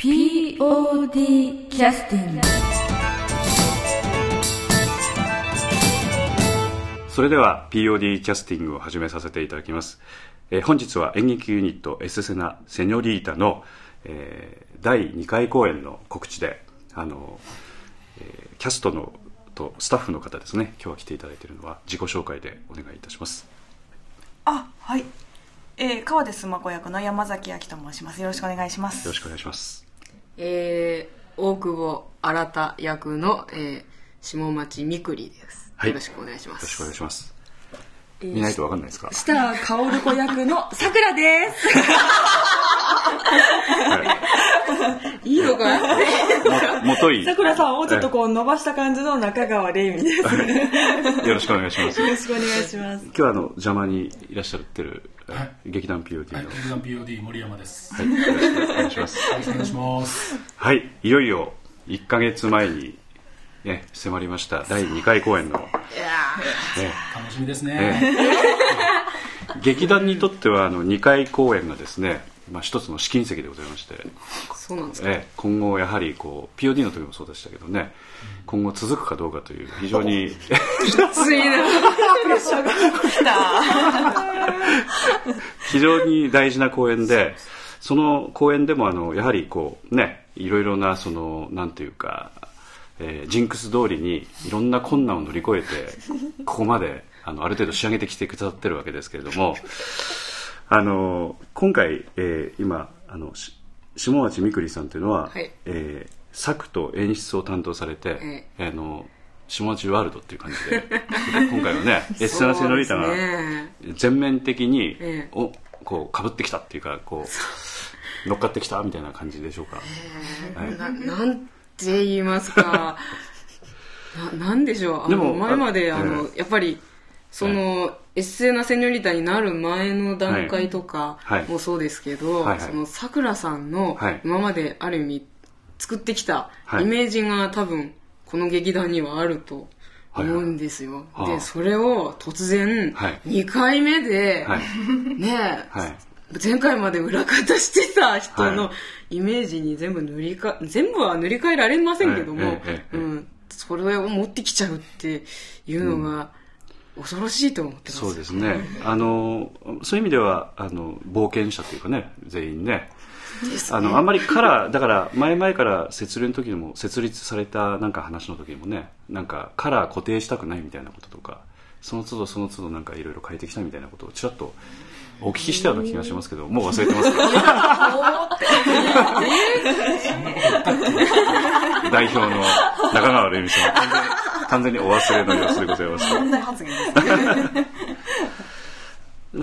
POD キャスティングそれでは POD キャスティングを始めさせていただきます、えー本日は演劇ユニットエスセナセニョリータの、えー第2回公演の告知であの、えーキャストのとスタッフの方ですね今日は来ていただいているのは自己紹介でお願いいたします。あはい、えー、川出須磨子役の山崎亜紀と申します。よろしくお願いします。よろしくお願いしますえー、大久保新役の、えー、下町みくりです、はい。よろしくお願いします。よろしくお願いします。見ないとわかんないですか、下薫子役のさくらですい。いのか いも元いさくらさんをちょっとこう伸ばした感じの中川玲美です。よよろしくお願いします。ろしくお願いします。今日はあの邪魔にいらっしゃってる、えー劇団 POD の、はい、劇団 POD 森山です。はい、よろしくお願いします。よろしくお願い。します。はい、いよいよ1ヶ月前に、ね、迫りました。第2回公演の、ね楽しみですね。ね。劇団にとってはあの2回公演がですね、まあ、一つの試金石でございまして、そうなんですか？ええ今後やはりこう POD の時もそうでしたけどね今後続くかどうかという非常に ついな。来た。非常に大事な公演でその公演でもあのやはりこうねいろいろなそのなんていうか、えージンクス通りにいろんな困難を乗り越えてここまであのある程度仕上げてきてくださってるわけですけれどもあの今回、えー今あのし下町みくりさんというのは、はい。えー作と演出を担当されて、あの下町ワールドっていう感じで 今回はね エッセナセノリータが全面的に、ええ。おこうかぶってきたっていうかこう乗っかってきたみたいな感じでしょうか、はい。ななんて言いますか。ななんでしょう。あでもの前までああの、えやっぱりその、エッセナセニョリタになる前の段階とかはい。もそうですけど、はいはい。そのさくらさんのはい。今まである意味作ってきたはい。イメージが多分この劇団にはあると思うんですよ、はいはいでそれを突然はい。2回目で、はい。ね前回まで裏方してた人はのイメージに全部塗りか全部は塗り替えられませんけども、うん、それを持ってきちゃうっていうのが恐ろしいと思ってます、そうですね。あのそういう意味ではあの冒険者というかね全員ね。ね。あのあんまりカラーだから前々から設立の時にも設立されたなんか話の時にもねなんかカラー固定したくないみたいなこととかその都度その都度なんかいろいろ変えてきたみたいなことをちらっとお聞きしたような気がしますけどもう忘れてます 代表の中川玲美さん。完全に完全にお忘れの様子でございます。問題発言ですね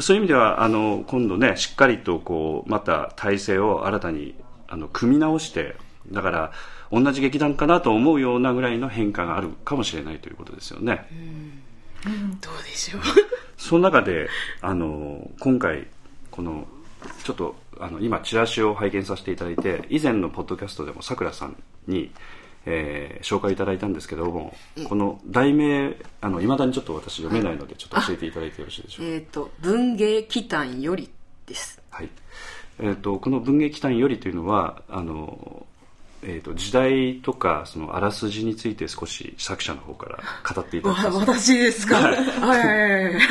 そういう意味ではあの今度ねしっかりとこうまた体制を新たにあの組み直してだから同じ劇団かなと思うようなぐらいの変化があるかもしれないということですよね。どうでしょうその中であの今回このちょっとあの今チラシを拝見させていただいて以前のポッドキャストでもさくらさんに、えー紹介いただいたんですけどもこの題名あの未だにちょっと私読めないのでちょっと教えていただいてよろしいでしょうか？えっ、と文芸祈祷よりです。はい。えー、とこの文芸祈祷よりというのはあの、えー、と時代とかそのあらすじについて少し作者の方から語っていただきわます私ですか？はい。はいはいはい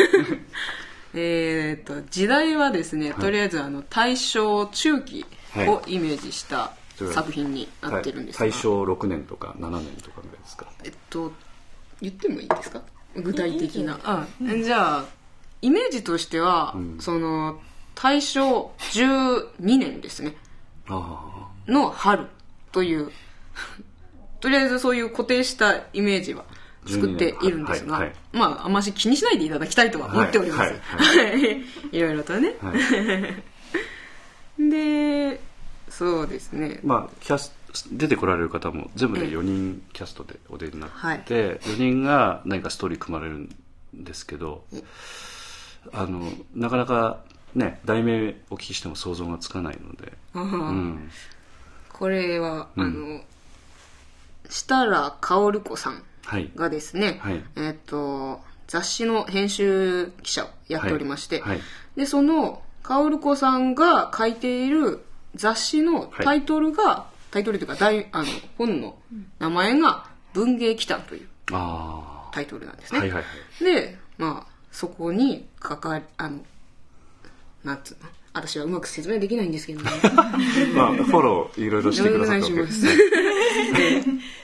えっと時代はですね、とりあえずあの大正中期をイメージしたはい作品になってるんですが、はい。大正6年とか7年とかぐらいですか？えっと言ってもいいですか？具体的な。あじゃあイメージとしては、ん。その大正12年ですね。あの春というとりあえずそういう固定したイメージは作っているんですが、まああんまし気にしないでいただきたいとは思っております、はいはいい。ろいろとね、あ、はい、でそうですね。まあキャス出てこられる方も全部で4人キャストでお出になって、はい。4人が何かストーリー組まれるんですけどあのなかなかね題名お聞きしても想像がつかないので、うん、これは、うんあの設楽薫子さんはいがですね、はいえっ、と雑誌の編集記者をやっておりまして、はいはいでその薫子さんが書いている雑誌のタイトルがタイトルというか大あの本の名前が「文芸祈祷」というあタイトルなんですあ。ね。はいはいはい。で、まあ、そこに関わり、あの、なんつうの？私はうまく説明できないんですけどね。まあ、フォローいろいろしてくださったわけお願いします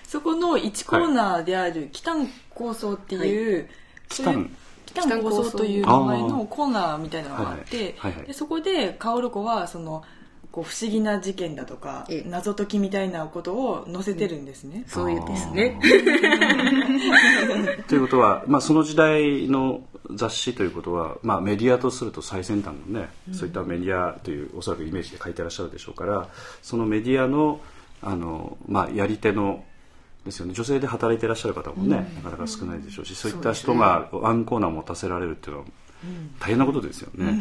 そこの1コーナーである「キタン構想」っていう、キタンキタン構想という名前のコーナーみたいなのがあってはい。はいはい。はいでそこで薫子はそのこう不思議な事件だとかええ。謎解きみたいなことを載せてるんですね、そういうですね。ということは、まあ、その時代の雑誌ということは、まあ、メディアとすると最先端のね、そういったメディアというおそらくイメージで書いてらっしゃるでしょうからそのメディアのあの、まあ、やり手のですよね女性で働いてらっしゃる方もね、なかなか少ないでしょうし、そういった人がワンコーナーを持たせられるっていうのは大変なことですよね、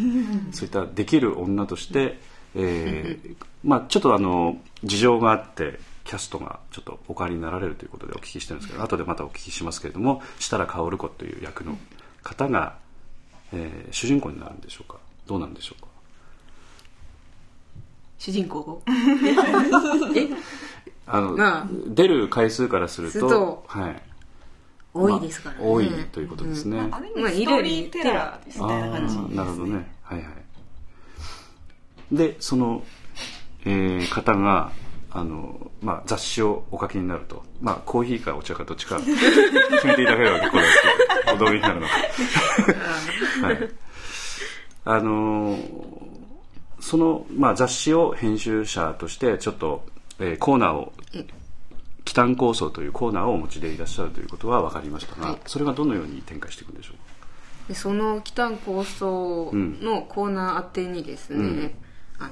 そういったできる女として、えーまあ、ちょっとあの事情があってキャストがちょっとお変わりになられるということでお聞きしてるんですけど後でまたお聞きしますけれども設楽薫子という役の方が、えー主人公になるんでしょうか？どうなんでしょうか？主人公 あの、まあ。出る回数からするとするとはい、多いですからね。まあ多いということですね、ある意まあ味ストーリーテラーみたいな感じあーなるほどね。はいはい。でその、えー方があの、まあ、雑誌をお書きになると、まあ、コーヒーかお茶かどっちか 決めていただければ結構ですけどお同意になるのか はい。あのーその、まあ、雑誌を編集者としてちょっと、えーコーナーを忌憚構想というコーナーをお持ちでいらっしゃるということは分かりましたが、はい。それがどのように展開していくんでしょう？かでその北構想のコーナー宛てにですね、うん。あの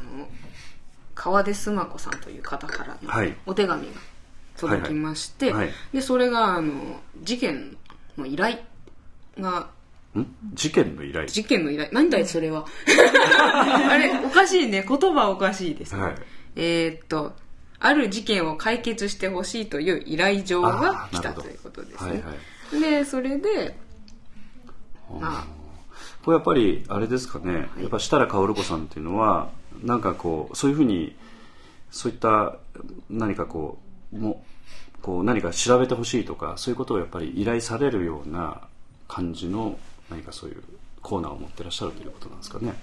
川出須磨子さんという方からはい。のお手紙が届きまして、でそれがあの事件の依頼がん？事件の依頼？事件の依頼。なんだいそれは？あれおかしいね。言葉おかしいです。ね、はい。えーっとある事件を解決してほしいという依頼状が来たということですはいねはいでそれでまあこれやっぱりあれですかね、やっぱ設楽薫子さんっていうのはなんかこうそういうふうにそういった何かこうもこう何か調べてほしいとかそういうことをやっぱり依頼されるような感じの何かそういうコーナーを持ってらっしゃるということなんですかね。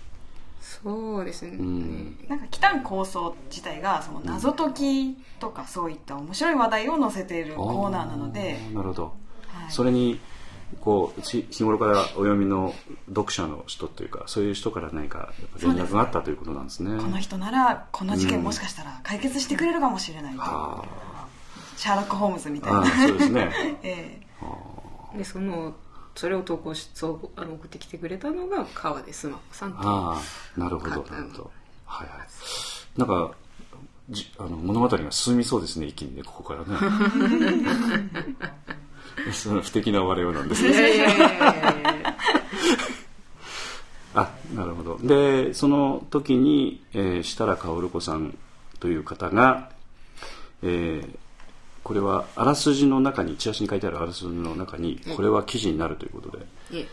そうですね、うん。なんか「キタン構想」自体がその謎解きとかそういった面白い話題を載せているコーナーなので。なるほど、はい。それにこうち日頃からお読みの読者の人というかそういう人から何か連絡があったということなんですね。この人ならこの事件もしかしたら解決してくれるかもしれないう。あシャーロック・ホームズみたいな。そうですね。ええ。でそのそれを投稿しそうあの送ってきてくれたのが川出須磨子さんという。ああなるほどかなるほど。はいはい。なんかじあの物語が進みそうですね一気にねここからね その不敵な我々なんですいやいやいやいやいや。あなるほど。でその時に、えー設楽薫子さんという方が、えーこれはあらすじの中にチラシに書いてあるあらすじの中にこれは記事になるということで、え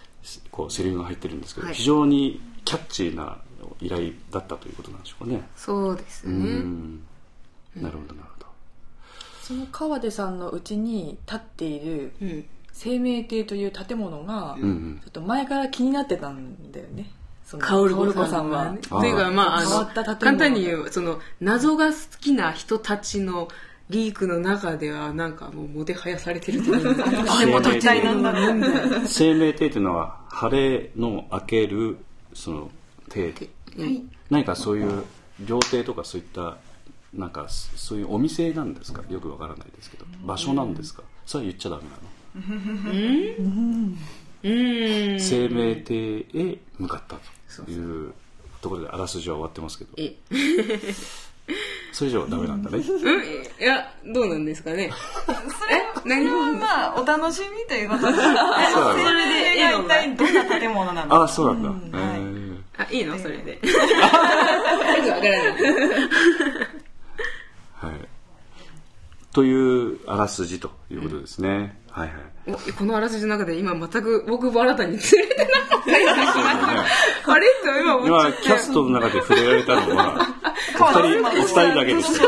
こうセリフが入ってるんですけど、はい非常にキャッチーな依頼だったということなんでしょうかね。そうですうね、ん。なるほどな。るほど。その川出さんのうちに立っているうん。生命亭という建物が、ちょっと前から気になってたんだよね。その薫薫子さんは。というか、まあ、あの簡単に言うその謎が好きな人たちのリークの中ではなんかもうもてはやされてるというか 生命一体なんだ生命体というのは晴れの明けるその体はい。何かそういう料亭とかそういったなんかそういうお店なんですか？よくわからないですけど。場所なんですか？それは言っちゃダメなの？うーん。生命体へ向かったというところであらすじは終わってますけど。え。それ以上はダメなんだね。うん。いやどうなんですかね？え何それはまあお楽しみということで。それが一体どんな建物なの？かあそうなんだ、はい。えーあいいの？それで。よくわからないはい、というあらすじということですね、はいはい。おこのあらすじの中で今全く僕も新たに釣れてなかったよ。うな気があれ？と今思っちゃキャストの中で触れられたのは お二人お二人だけでした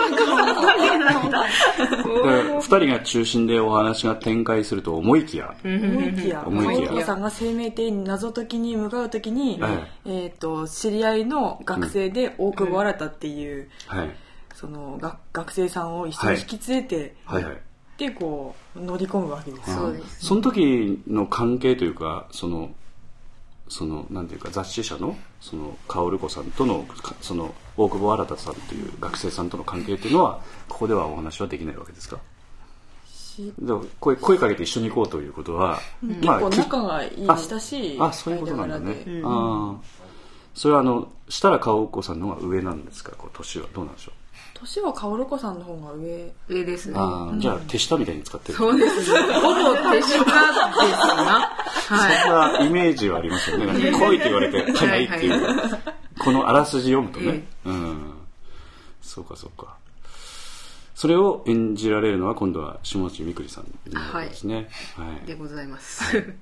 2人が中心でお話が展開すると思いきや、思いきや。思いきや。青子さんが生命体に謎解きに向かう時に、はい。えー、と知り合いの学生で大久保新っていう、はい、そのが学生さんを一緒に引き連れて、はい。はいでこう乗り込むわけです。そうですその時の関係というかそのそのなんていうか雑誌社のその薫子さんとのかその大久保新さんという学生さんとの関係っていうのはここではお話はできないわけですか？声声かけて一緒に行こうということは、結構き仲がいいあ親しいあそういうことなんだね、間柄でああそれはあの設楽薫子さんの方が上なんですか？こう年は。どうなんでしょう？年は薫子さんの方が上上ですね。ああじゃあ手下みたいに使ってる。そうです。ねほぼ手下ですなはい。そんなイメージはありますよね。なんか来いって言われて、はいはいってい。う。このあらすじ読むとね。うん。そうかそうか。それを演じられるのは今度は下地みくりさんですね。はい。でございます。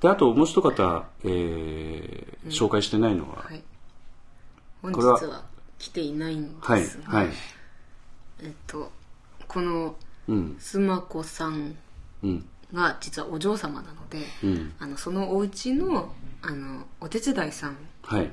で、あともう一方、えー紹介してないのは、はい。本これは日は来ていないんはいです、がはい。えっとこのうん、須磨子さんうん、が実はお嬢様なので、うん。あのそのお家のあのお手伝いさんはい。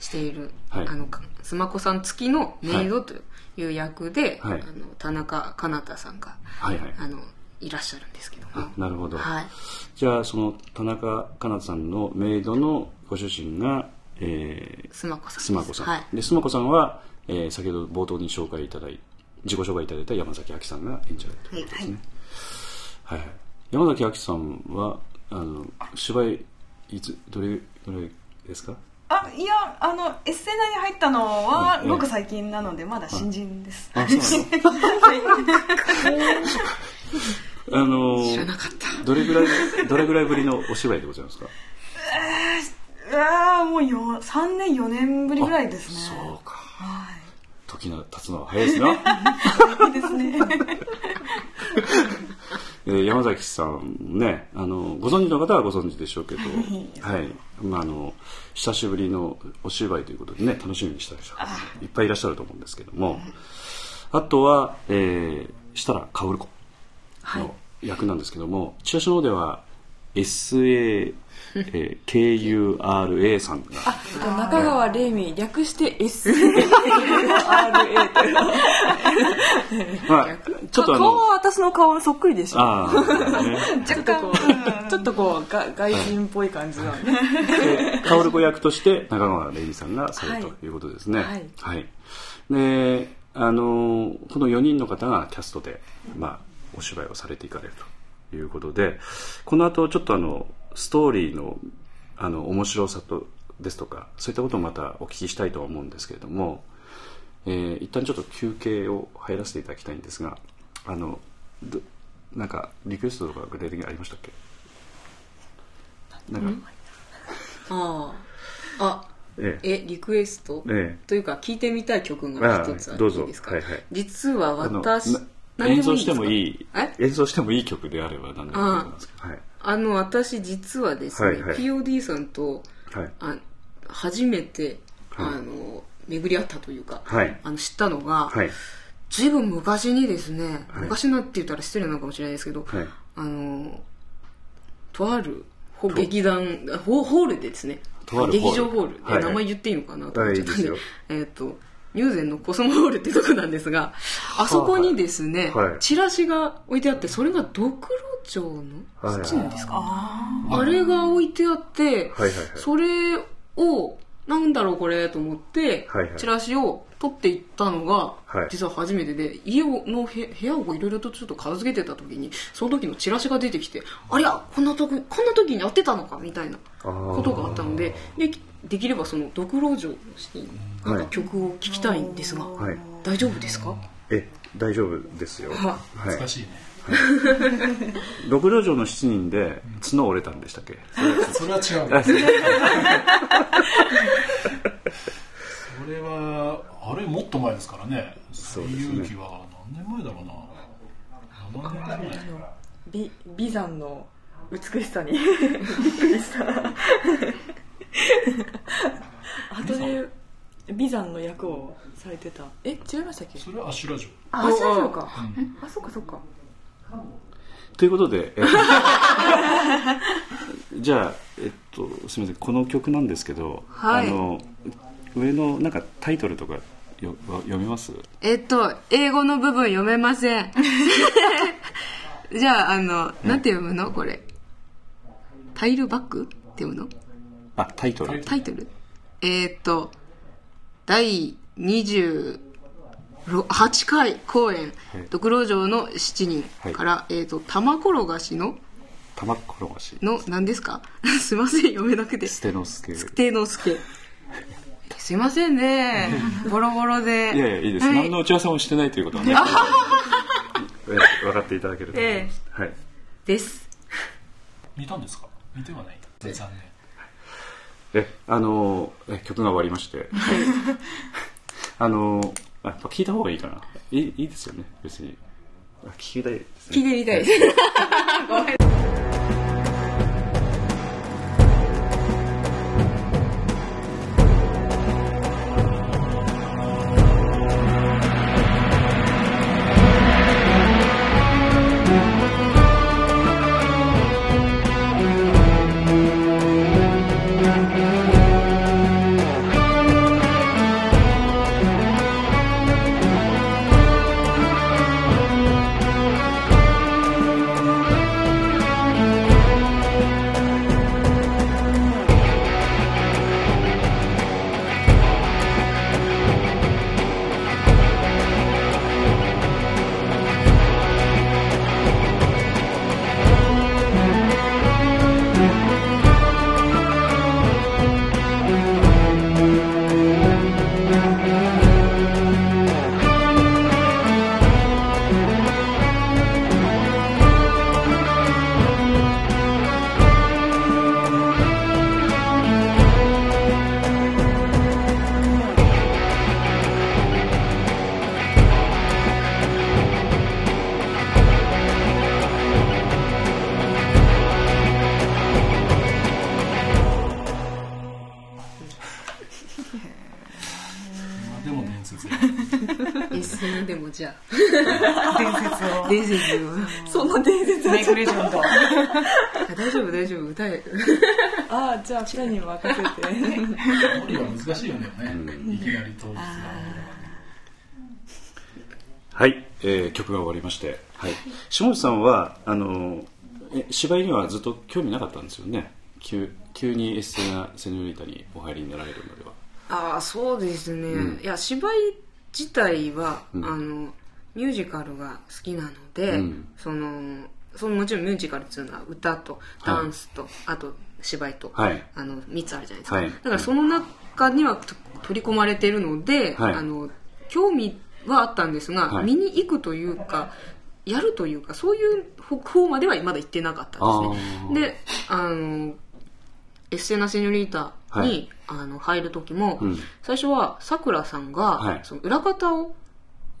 している、はいあのか須磨子さん付きのメイドという役で、はいあの田中かなたさんがはいはい。あのいらっしゃるんですけどもあ、なるほど。はいじゃあ、その田中かなたさんのメイドのご主人が、えー、須磨子さんです。スマコさん、はい。でスマコさんは、えー先ほど冒頭に紹介いただい自己紹介いただいた山崎亜紀さんが演じられるということですね、はい。はい山崎亜紀さんはあの芝居いつどれぐらいですか？あいやあのエッセイ内に入ったのはうんごく最近なのでまだ新人です、あそう あの知らなかった。どれぐらいどれぐらいぶりのお芝居でございますか？う わーもうよ3年4年ぶりぐらいですね。そうか。はい。時が経つのは早いですない いですね。えー山崎さんねあのご存知の方はご存知でしょうけど、はい。まあ、あの久しぶりのお芝居ということでね楽しみにしてらっしゃるいっぱいいらっしゃると思うんですけども。あとは、えー、設楽薫子の役なんですけども、チラシの方では SA、えー KURA さんが。あえっと中川玲美略して SRA という まあ、ちょっとあの。顔は私の顔そっくりでしょ。ああ、ね、ちょっとこう。ちょっとこうが外人っぽい感じの。ねで薫子役として中川玲美さんがされるはい。ということですね。はい。はい。で、あのこの4人の方がキャストで、まあ、お芝居をされていかれるということで、この後ちょっとあのストーリーのあの面白さとですとか、そういったことをまたお聞きしたいとは思うんですけれども、えー一旦ちょっと休憩を入らせていただきたいんですが、あのどなんかリクエストとか具体的にありましたっけ？なんか、あああええ。えリクエスト、ええ。というか聞いてみたい曲が一つああどうぞるんですか、はいはい。実は私演奏してでももいい演奏してもいい曲であれば何でもいいと思いますけど。はいあの私実はですね、はいはい。POD さんとはい。あ初めて、はい。あの巡り合ったというか、はい。あの知ったのが、はい。ずいぶん昔にですね、はい。昔のって言ったら失礼なのかもしれないですけど、はい。あのとあるほ劇団ホホールでですねとあるホール。劇場ホールで、はいはい。名前言っていいのかなと思っちゃったんで、ですよ。えっ、と入善のコスモホールってとこなんですがあそこにですね、はい。チラシが置いてあってそれがドクロ町のはい。土なんですか、ああれが置いてあって、はいはいはい。それをなんだろうこれと思って、はいはい。チラシを取っていったのが、はい。実は初めてで家をのへ部屋をいろいろとちょっと片付けてた時にその時のチラシが出てきてありゃこんな時こんな時にやってたのかみたいなことがあったのででできればそのドクロ城のシーンなんはい。か曲を聴きたいんですが、はい。大丈夫ですか？え大丈夫ですよ。ははい。難しいね。六路城の7人で角折れたんでしたっけ？それは違う。あ それはあれもっと前ですからね。そうですね。勇気は何年前だろうな。7年前美美山の美しさにびっくりした 後で美山の役をされてた。え違いましたっけ？それはアシュラ城ああそうかあそっかそっか。ということで、えっと じゃあ、えっと、すみませんこの曲なんですけど、はい。あの上のなんかタイトルとかよ読めます？えっと、英語の部分読めません。じゃあ、あの、なんて読むの？これ。タイルバックって読むの？あタイトル。タイトル？えーっと、第28回公演、はい。ドクロ城の7人から、えーっと、玉転がしの、玉転がし。の、何ですか？すいません、読めなくて。ステノスケステノスケ。すいませんね。ボロボロで。いやいやいいです、はい。何の打ち合わせもしてないということはねえ分かっていただけると思います、はい。です。見たんですか？見てはない。残念えあのえ曲が終わりまして。あのあやっぱ聞いた方がいいかな。いいいいですよね別に。あ聞きたいですね。聞いてみたいです。今大丈夫？歌え ああじゃあ二人に任せて。森は難しいよね、いきなり当日がはい、えー曲が終わりまして、はい、下地さんはあのえ芝居にはずっと興味なかったんですよね？急急にエッセナ・セニョリータにお入りになられるまでは。ああそうですね、うん。いや芝居自体は、うん。あのミュージカルが好きなので、うん。そのそのもちろんミュージカルっていうのは歌とダンスと、あと芝居と、はい。あの3つあるじゃないですか、はい。だからその中にはと取り込まれているので、はい。あの興味はあったんですが、はい。見に行くというかやるというかそういう方まではまだ行ってなかったんですね。であのエッセナ・セニョリータに、はい。あの入る時も、うん。最初はさくらさんが、はい。その裏方を、ええ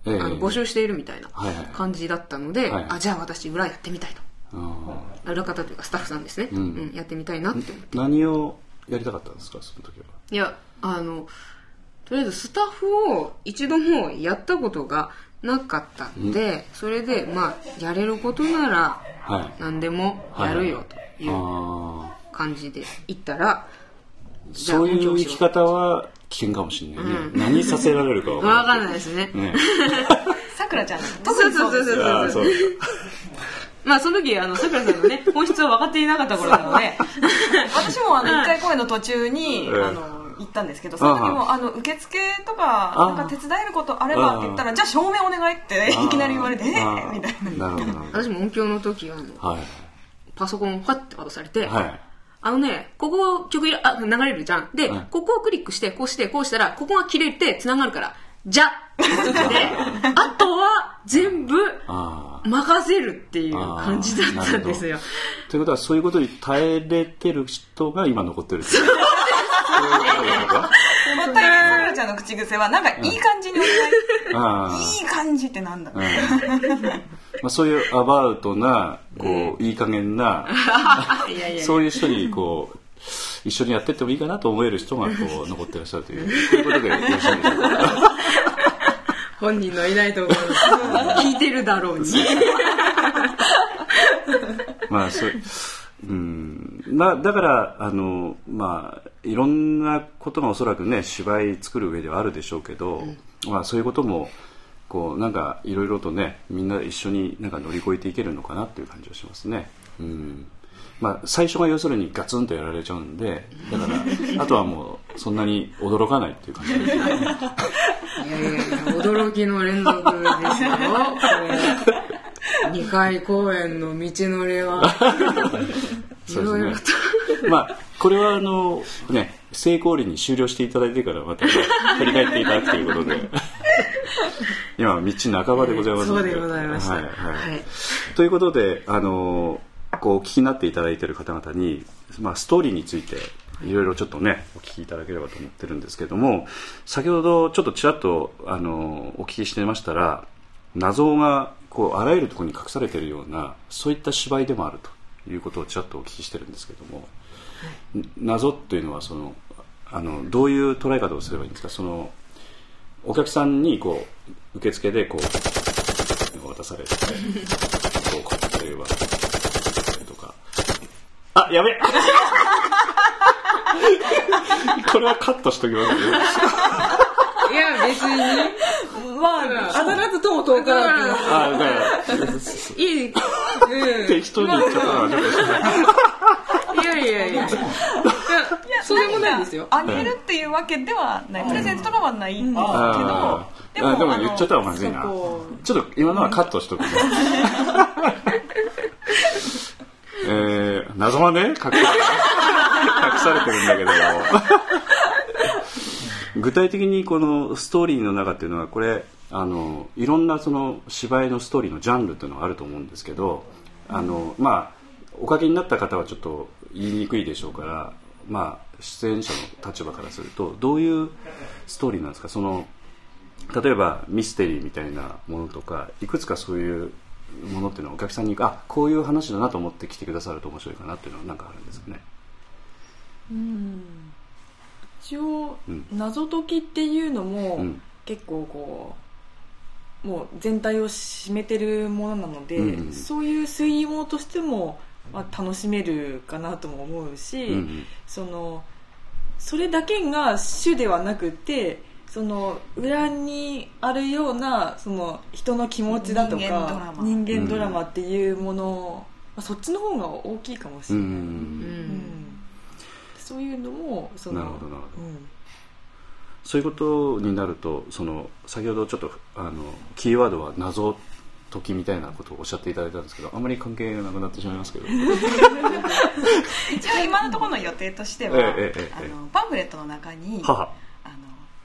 あの募集しているみたいな感じだったので、はいあじゃあ私裏やってみたいと。あ裏方というかスタッフさんですね、うん。うんやってみたいなって思って。ー何をやりたかったんですか？その時は。いやあのとりあえずスタッフを一度もやったことがなかったんで、それでまあやれることならはい。何でもやるよというあ感じで言ったら、そういう生き方は危険かもしれないね、何させられるかわかんい。ないですね。ね。さくらちゃんそうそうそうそう。そう。まあその時あのさくらさんのね 本質は分かっていなかった頃なので。私もあの一回公演の途中に、うん。あの行ったんですけどその時もあの受付とかあなんか手伝えることあればって言ったらじゃあ証明お願いっていきなり言われてーー。みたいな。私も音響の時ははい。パソコンをパッて渡されて、はいあのね、ここ曲あ流れるじゃん。で、はいここをクリックして、こうして、こうしたら、ここが切れて繋がるから、じゃ。で、あとは全部ああ任せるっていう感じだったんですよ。ということはそういうことに耐えれてる人が今残ってるっていう。そう。いうことですか？またさくらちゃんの口癖はなんかいい感じにお願ああいいい感じってなんだ。ろうまあ、そういうアバウトなこういい加減な そういう人にこう一緒にやってってもいいかなと思える人がこう残ってらっしゃるという。そういうことでよろしいんでしょうか。本人のいないところ聞いてるだろうに。まあそううん。まあだからあのまあいろんなことがおそらくね芝居作る上ではあるでしょうけど、まあそういうこともこうなんかいろいろとねみんな一緒になんか乗り越えていけるのかなっていう感じがしますね。うん。まあ、最初が要するにガツンとやられちゃうんでだからあとはもうそんなに驚かないっていう感じですね。いやいやいや驚きの連続ですよ。これ2回公演の道のりは。まあこれはあのね成功裏に終了していただいてからまた、ね、振り返っていただくということで今道半ばでございますのそうでございました。はいはい。はい。ということであのこうお聞きになっていただいている方々に、まあ、ストーリーについていろいろちょっとねお聞きいただければと思ってるんですけども先ほどちょっとちらっとあのお聞きしてましたら謎がこうあらゆるところに隠されているようなそういった芝居でもあるということをちらっとお聞きしてるんですけども、ん謎っていうのはそのあのどういう捉え方をすればいいんですか？そのお客さんにこう受付でこう渡されてこうこう例えばとか。あやべえ。これはカットしときますよいや別に。ねまあ当たらずとも遠からず。あだからいい、うん、適当に言っちゃったのはちょっとしないいやいやいや。いやそうでもないですよ。あげるっていうわけではない、プレゼントとかはないけど、あー。あでも言っちゃったらまずいな。ちょっと今のはカットしとくね えー、謎はね隠され隠されてるんだけど具体的にこのストーリーの中っていうのはこれあのいろんなその芝居のストーリーのジャンルっていうのがあると思うんですけどあのまあおかけになった方はちょっと言いにくいでしょうからまあ出演者の立場からするとどういうストーリーなんですか？その例えばミステリーみたいなものとかいくつかそういうものっていうのはお客さんにあこういう話だなと思って来てくださると面白いかなっていうのは何かあるんですかね？うん。一応うん。謎解きっていうのも、うん。結構こうもう全体を占めてるものなので、うんうんそういう推理物としても、まあ、楽しめるかなとも思うし、うんうん。そのそれだけが主ではなくてその裏にあるようなその人の気持ちだと人間ドラかマ。人間ドラマっていうもの、まあ、そっちの方が大きいかもしれない、うんうん。うん。そういうのもそのなるほどなるほど。うん。そういうことになるとその先ほどちょっとあのキーワードは謎解きみたいなことをおっしゃっていただいたんですけどあまり関係がなくなってしまいますけど。一応今のところの予定としては、えええあのパンフレットの中に母あの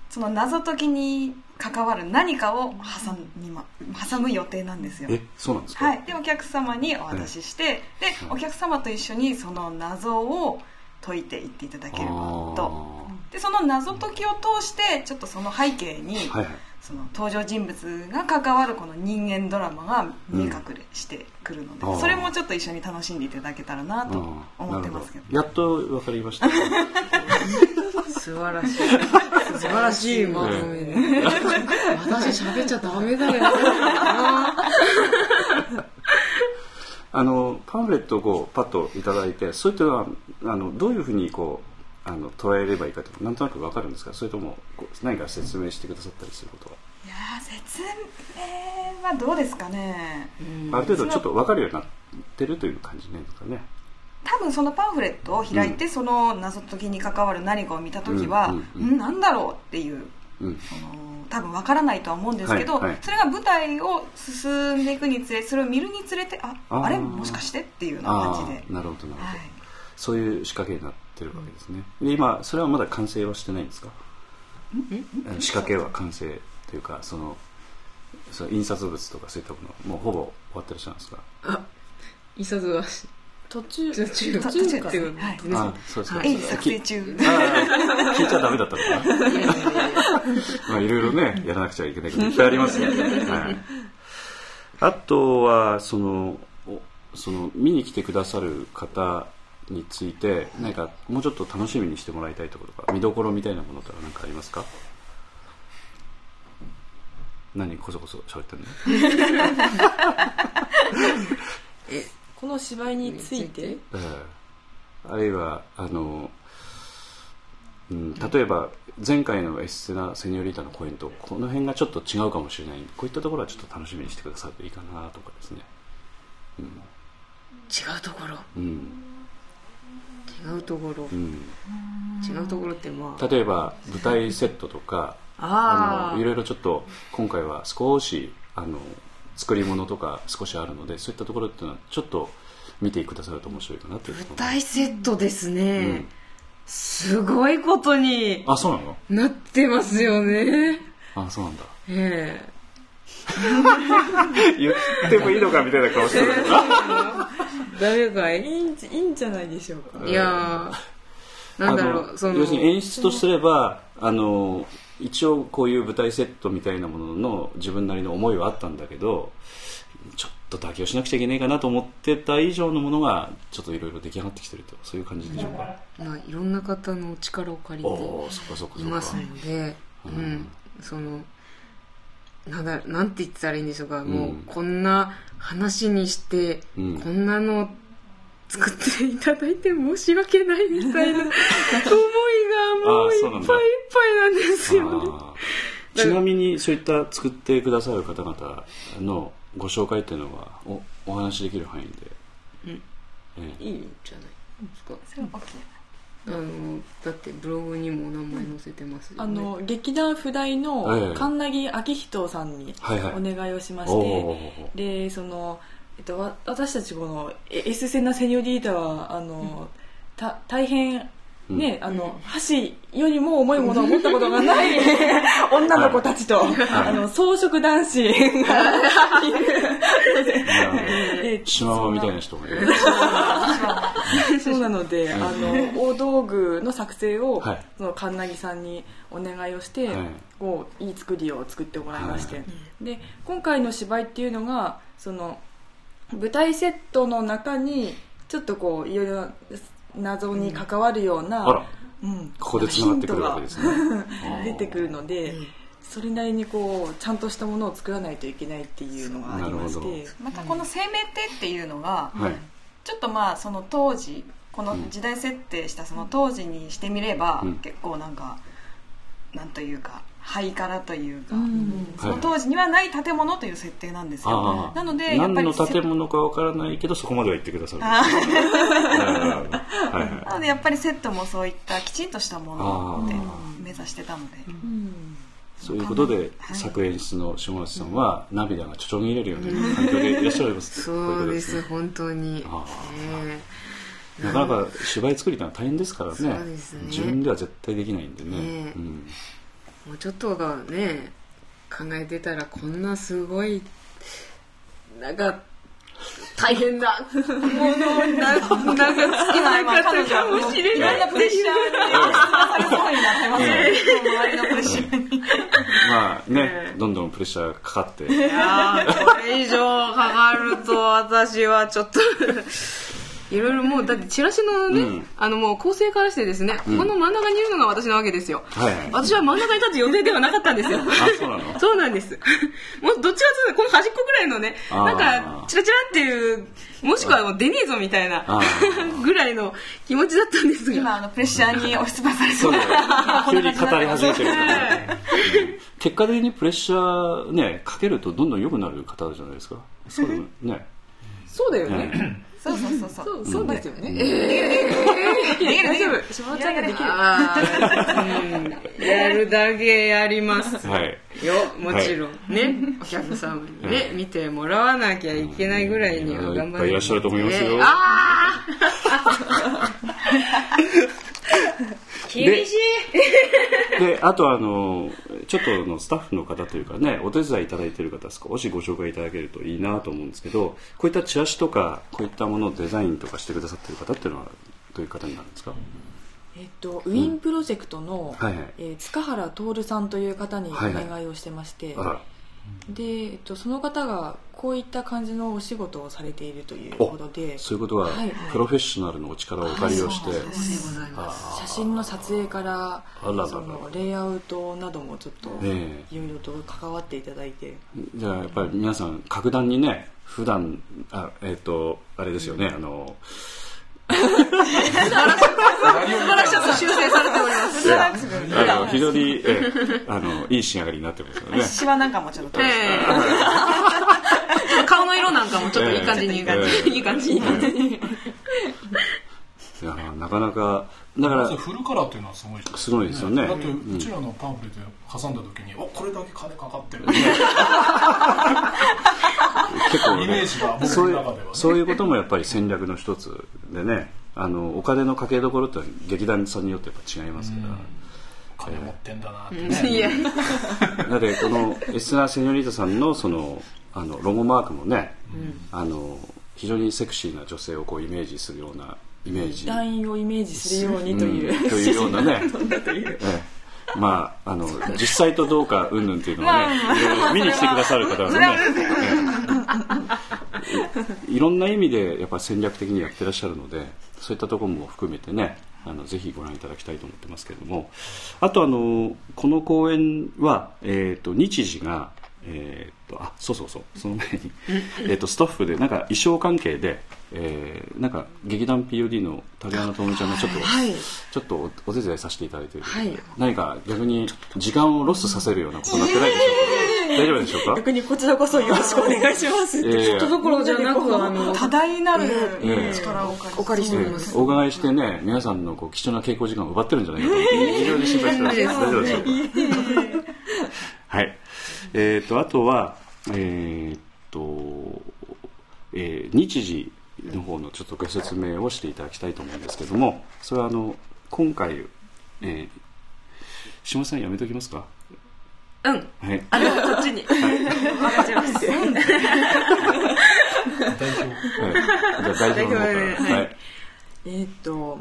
その謎解きに関わる何かを挟みま挟む予定なんですよ。えそうなんですか、はい、でお客様にお渡しして、でお客様と一緒にその謎を解いていっていただければと。でその謎解きを通してちょっとその背景に、はいはいその登場人物が関わるこの人間ドラマが見え隠れしてくるので、うん。それもちょっと一緒に楽しんでいただけたらなと思ってますけど,、なるほど。やっと分かりました。素晴らしい。素晴らしいまとめで私喋っちゃダメだよ あのパンフレットをこうパッといただいてそれってのはあのどういうふうにこうあの捉えればいいかとなんとなく分かるんですかそれとも何か説明してくださったりすることは、いやー説明はどうですかね。ある程度ちょっと分かるようになってるという感じなんですかね。多分そのパンフレットを開いて、その謎解きに関わる何かを見た時は、うんうんうん。んなんだろうっていううん。多分わからないとは思うんですけど、はいはい。それが舞台を進んでいくにつれそれを見るにつれてああれ？もしかして？っていうような感じで。なるほどなるほど、はいそういう仕掛けになってるわけですね。で今それはまだ完成はしてないんですか？え仕掛けは完成というかそのその印刷物とかそういったものもうほぼ終わってらっしゃるんですか？印刷は途中途中途途中か中ですらはい。あそうですか、鋭意作成中。ああ 聞いちゃダメだったのかな？まあいろいろねやらなくちゃいけないこといっぱいありますよね、はい、あとはそのおその見に来てくださる方について何かもうちょっと楽しみにしてもらいたいところとか見どころみたいなものとか何かありますか？何こそこそ喋ってんの？この芝居について？ええ。あるいはあの、うん、例えば前回のエステナ・セニョリータの公演とこの辺がちょっと違うかもしれない。こういったところはちょっと楽しみにしてくださるといいかなとかですね、違うところ？うん違うところ。うん、違うところってまあ。例えば舞台セットとかああのいろいろちょっと今回は少しあの作り物とか少しあるのでそういったところっていうのはちょっと見てくださると面白いかなという舞台セットですね、うん。すごいことにあそうなの？なってますよね。あそうなんだ。ええ言ってもいいのかみたいな顔してるけどダメかい？いいんじいいんじゃないでしょうか。いやーなんだろうその。要するに演出とすればあの一応こういう舞台セットみたいなものの自分なりの思いはあったんだけどちょっと妥協しなくちゃいけないかなと思ってた以上のものがちょっといろいろ出来上がってきてると。そういう感じでしょうか、まあ、いろんな方のお力を借りおておそっかそっかそっか。いますので、うん、そのなんだなんて言ったらいいんでしょうか、もうこんな話にして、うん。こんなの作っていただいて申し訳ないみたいな思いがもういっぱいいっぱいなんですよね。ちなみにそういった作ってくださる方々のご紹介っていうのはおお話しできる範囲で、うん。ええ。いいんじゃないですか。それは OK あのだってブログにもお名前載せてますよね、あの劇団不大ええ。の神奈木明人さんにはいはい。お願いをしましおて、ー。でその、えっと、わ私たちこのえエスセナ・セニョリータはあの、た大変ね、あの箸よりも重いものを持ったことがない 女の子たちと、あの装飾男子がえシマウマみたいな人がいる。そう。なので、あの大道具の作成を、はい。その神奈木さんにお願いをして、はい。こういい作りを作ってもらいまして、はで今回の芝居っていうのがその舞台セットの中にちょっとこういろいろ謎に関わるような、うん。ここで繋がってくるわけですね。ヒントが 出てくるので、それなりにこうちゃんとしたものを作らないといけないっていうのがありまして。またこの生命体っていうのが、はい。ちょっとまあその当時この時代設定したその当時にしてみれば、うん。結構なんかなんというかハイカラというか、うん。その当時にはない建物という設定なんですよ。なのでやっぱ何りの建物かわからないけどそこまでは言ってくださる。あ はい。はい。なのでやっぱりセットもそういったきちんとしたものっていうのをあ目指してたので、うん。そういうことではい。作演出の下松さんは涙がちょちょぎれるような環境でいらっしゃ いますそうですね本当に。なかなか芝居作りってのは大変ですからね。ね。自分では絶対できないんでね。ねえ。うんもうちょっとがね考えてたらこんなすごいなんか大変なものをななんか好きなまあ彼方女もしれいろんないなプレッシャーに。押しつぶされそうになってますね周りのプレッシャーにまあねどんどんプレッシャーがかかって。いやーこれ以上かかると私はちょっといろいろもうだってチラシのね、うん。あのもう構成からしてですね、ここの真ん中にいるのが私なわけですよ、はいはい。私は真ん中に立つ予定ではなかったんですよ。あそうなの？そうなんです。もうどっちかというとこの端っこぐらいのね、なんかチラチラっていう、もしくはもう出ねえぞみたいなぐらいの気持ちだったんですが。今あのプレッシャーに押しつぶされそそう急に語り始めてる結果的にプレッシャーねかけるとどんどん良くなる方じゃないですか。そうだよね。そうだよね。ねそうそうそうそうそうですよね、大丈夫島ちゃんができるやるだけやりますはいよ、もちろん。ね、お客様にね、見てもらわなきゃいけないぐらいには頑張いっぱいいらっしゃると思いますよねあー厳しい。で あとあのちょっとのスタッフの方というかねお手伝いいただいている方少しご紹介いただけるといいなと思うんですけどこういったチラシとかこういったものをデザインとかしてくださっている方っていうのはどういう方になるんですか？えっと、ウィンプロジェクトの、はいはい。えー塚原徹さんという方におはいはい願いをしてまして、あらで、えっと、その方がこういった感じのお仕事をされているということで。そういうことは、はい。プロフェッショナルのお力をお借りをして、写真の撮影からそのレイアウトなどもちょっとねいろいろと関わっていただいて、じゃあやっぱり皆さん格段にね普段あえっ、とあれですよね、あの素晴らしく修正されておりますあの非常に、えあのい。い。仕上がりになってますよね。シワなんかもちょっとええちょっと顔の色なんかもちょっとい。い。感じに、ええい。い。感じに、い。やなかなかだからフルカラーっていうのはすごいですすごいですよね。だってうちらのパンフレット挟んだ時に、おこれだけ金かかってる。結構イメージが僕そういうの中ではね。そういうこともやっぱり戦略の一つでね。あのお金のかけどころって劇団さんによってやっぱ違いますから。金持ってんだなってね、いや。だってこのエスナ・セニョリータさんのそのあのロゴマークもね、あの非常にセクシーな女性をこうイメージするようなイメージ。団員をイメージするようにという、うん。というようなね。ええ。まああの実際とどうか云々っていうのをね、いろいろ見に来てくださる方はね、ええ。いろんな意味でやっぱり戦略的にやってらっしゃるのでそういったところも含めてねあのぜひご覧いただきたいと思ってますけれども。あとあのこの公演は、えー、と日時が、えー、とあそうそうそうその前に、えー、とスタッフでなんか衣装関係で、えーなんか劇団 POD の竹山智美ちゃんがちょっと、はい。ちょっとおお手伝いさせていただいている、はい。何か逆に時間をロスさせるようなことになってないでしょうか、大丈夫でしょうか？逆にこちらこそよろしくお願いします、えー。ちょっとどころじゃなくあの多大なるええ力をお借りしておりまえすえお伺いしてね皆さんのこう貴重な稽古時間を奪ってるんじゃないかと。非常に心配してます、ええ大丈夫でしょうか？はいえっ、とあとはえっ、と、えー日時の方のちょっとご説明をしていただきたいと思うんですけどもそれはあの今回、えー、島田さんやめときますか？うん。はい。あでもこっちに。任せます。代表。はい、じゃあ代表の方から。代表ではい。えーっと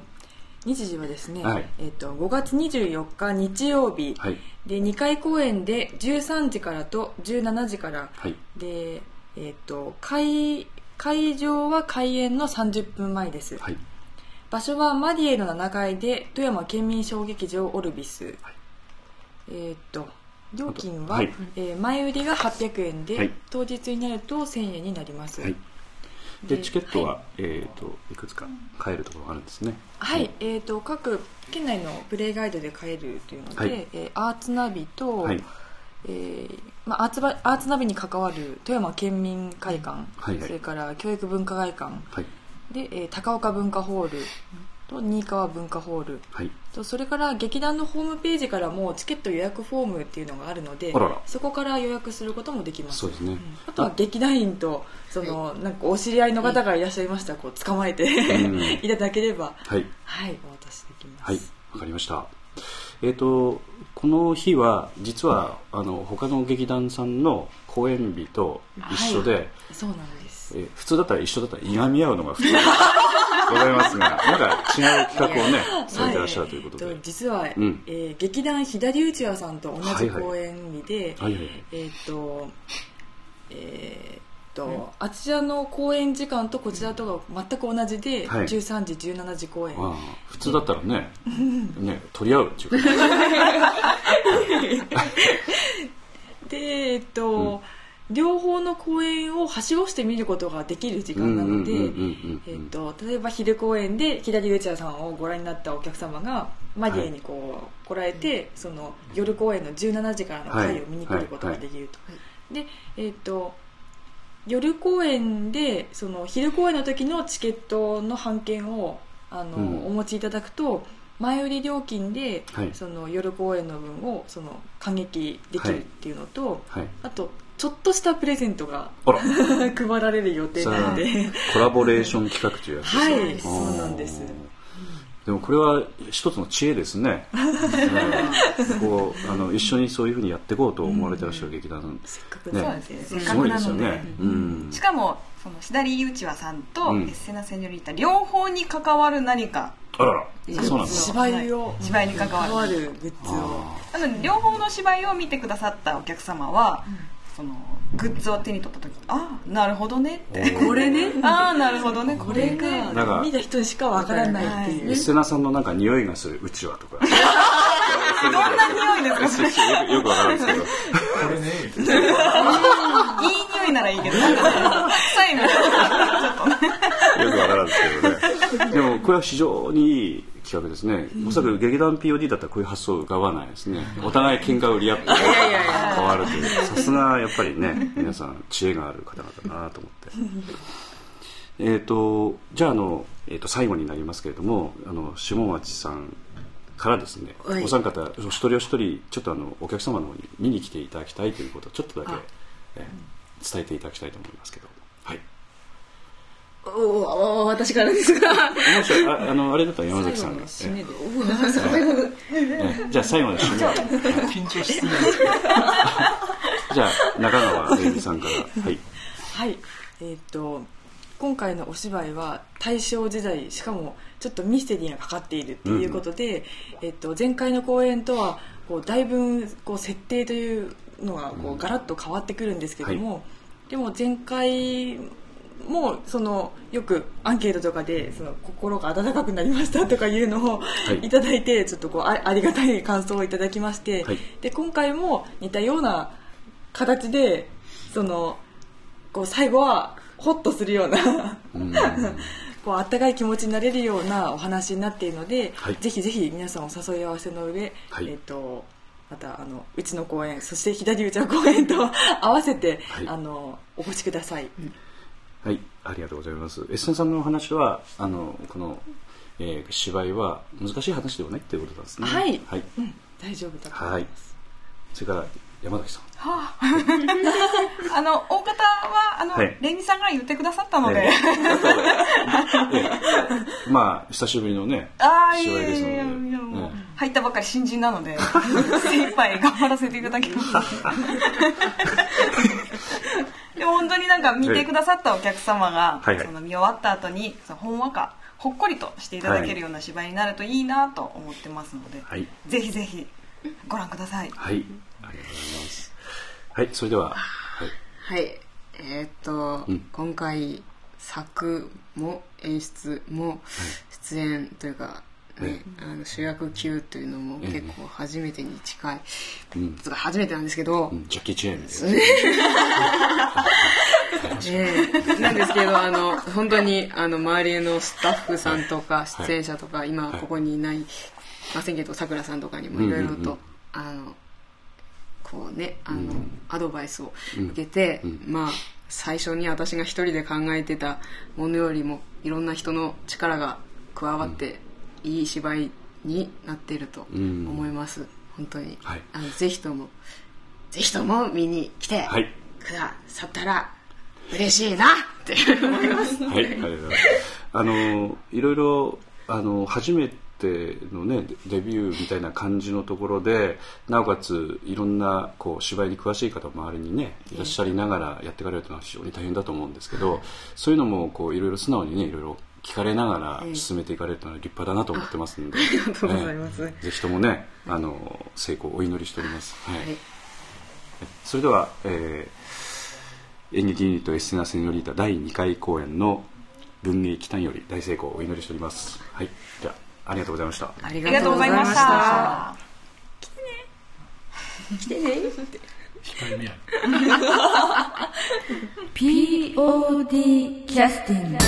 日時はですね、はい。えーっと5月24日日曜日、はい。で2回公演で13時からと17時から、はい。で、えーっと会会場は開演の30分前です、はい。場所はマディエの7階で富山県民小劇場オルビス、えーっと料金は、はい。えー前売りが800円で、はい。当日になると1000円になります。はいででチケットは、えー、といくつか買えるところがあるんですね。はい、えー、と各県内のプレイガイドで買えるというので、はい。えーアーツナビと、はい。えーまあ、アーツバアーツナビに関わる富山県民会館、はいはい。それから教育文化会館はい。で、えー高岡文化ホールと新川文化ホール。はい。とそれから劇団のホームページからもチケット予約フォームっていうのがあるのでそこから予約することもできます。そうですね。あとは劇団員とそのなんかお知り合いの方がいらっしゃいました。らこう捕まえて、うん。いただければ。はい。はい。お渡しできます。はい。わかりました。えっ、とこの日は実はあの他の劇団さんの公演日と一緒で、はい。そうなんですえー普通だったら一緒だったらいがみ合うのが普通。でございますがなんか違う企画をねされてらっしゃるということで、はい。えっ実は、ん。えー劇団左内輪さんと同じ公演日で、はいはいはい。えっ、とえっとあちらの公演時間とこちらとが全く同じで、はい。13時17時公演。普通だったらねね取り合うっていうか。でえっ、と、両方の公演をはしごして見ることができる時間なので例えば昼公演で左内輪さんをご覧になったお客様がマディエにこう来られてその夜公演の17時からの回を見に来ることができると、でえっと夜公演でその昼公演の時のチケットの半券をあの、うん。お持ちいただくと前売り料金で、はい。その夜公演の分をその感激できるっていうのと、はい。あとちょっとしたプレゼントがあら。配られる予定なので。コラボレーション 企画というやつですねはいそうなんです。でもこれは一つの知恵ですね、うんこうあの一緒にそういうふうにやっていこうと思われてらっしゃる劇団、せっかくね。そうですね。せっすかくなのでごいですよね、うん。しかもその左内輪さんとうん。エッセナ・セニョリータ両方に関わる何か。あら。らそうなんです芝居を。はい。芝居に関わる。るグッズを。あなので両方の芝居を見てくださったお客様はそのグッズを手に取った時ああなるほどね。ってこれね。ああ なるほどね。これがなんか見た人にしかわからないっていう、エッセナさんのなんか匂いがするうちわとかどんな匂いですかよくよくわからないですけどこれねいい匂いならいいけどなんか臭いのちょっとねよくわからんですけどね。でもこれは非常にいい企画ですね。おそらく劇団 POD だったらこういう発想浮かばないですね。お互い喧嘩を売り合って変わるという。さすがやっぱりね、皆さん知恵がある方々だなと思って。えっと、じゃああの、えっ、と最後になりますけれども、あの、下町さんからですね、はいお三方、お一人お一人、ちょっとあの、お客様の方に見に来ていただきたいということをちょっとだけ、えー伝えていただきたいと思いますけど。はい。おお私からですがもしああのあれだったら山崎さんが、締めで。ええ。じゃあ最後の締め。を緊張しすぎる。じゃあ中川玲美さんから。はい。はい。えっ、と今回のお芝居は大正時代しかもちょっとミステリーがかかっているっていうことで、えっと前回の公演とはこうだいぶこう設定というのがこうガラッと変わってくるんですけども、でも前回もそのよくアンケートとかでその心が温かくなりましたとかいうのをい。いただいてちょっとこうあありがたい感想をいただきまして、はい。で今回も似たような形でそのこう最後はホッとするようなうん。こうあったかい気持ちになれるようなお話になっているので、はい。ぜひぜひ皆さんお誘い合わせの上、はい。えっとまたあのうちの公演そして左内の公演と合わせて、はい。あのお越しください、はいありがとうございます。エッセンさんのお話はあのこの、えー芝居は難しい話ではないっていうことなんですね。はい。はい、うん、大丈夫だと思はいいます、それから山崎さん。あ。の大方はあの、はい。レンジさんが言ってくださったので、まあ久しぶりのねああい芝居ですので。やいやいやもうえ入ったばっかり新人なので 精一杯頑張らせていただきますでも本当になんか見てくださったお客様が、はい。はいその見終わった後にそのほんわかほっこりとしていただけるような芝居になるといいなと思ってますので、はい。ぜひぜひご覧ください。はい。ありがとうございます。はいそれでははい。はい。えーっと、うん。今回作も演出も出演というか、ね。あの主役級というのもええ結構初めてに近い、うん。初めてなんですけど、うん。ジャッキー・チェーンみたいなええ。なんですけどあの本当にあの周りのスタッフさんとかはい。出演者とか、今はいここにいないませんけどさくらさんとかにもいろいろとうん。うんうんあのこうねあの、うん。アドバイスを受けて、うん。まあ最初に私が一人で考えてたものよりもいろんな人の力が加わって、いい芝居になっていると思います、本当に、はい。あのぜひともぜひとも見に来てはい。くださったら嬉しいなって思います。はい、ありがとうございます。あの、いろいろ、あの、初めてのね、デデビューみたいな感じのところで、なおかつ、いろんな、こう、芝居に詳しい方も周りにね、いらっしゃりながらやっていかれるというのは非常に大変だと思うんですけど、そういうのも、こう、いろいろ素直にね、いろいろ聞かれながら進めていかれるのは立派だなと思ってますので、ありがとうございます。ぜひともね、あの、成功をお祈りしております。はい。はい。それでは、えー演劇ユニットエステナ・セニョリータ第2回公演の文芸期間より大成功をお祈りしております。はい。じゃあ、ありがとうございました。ありがとうございました。控えめや POD キャスティング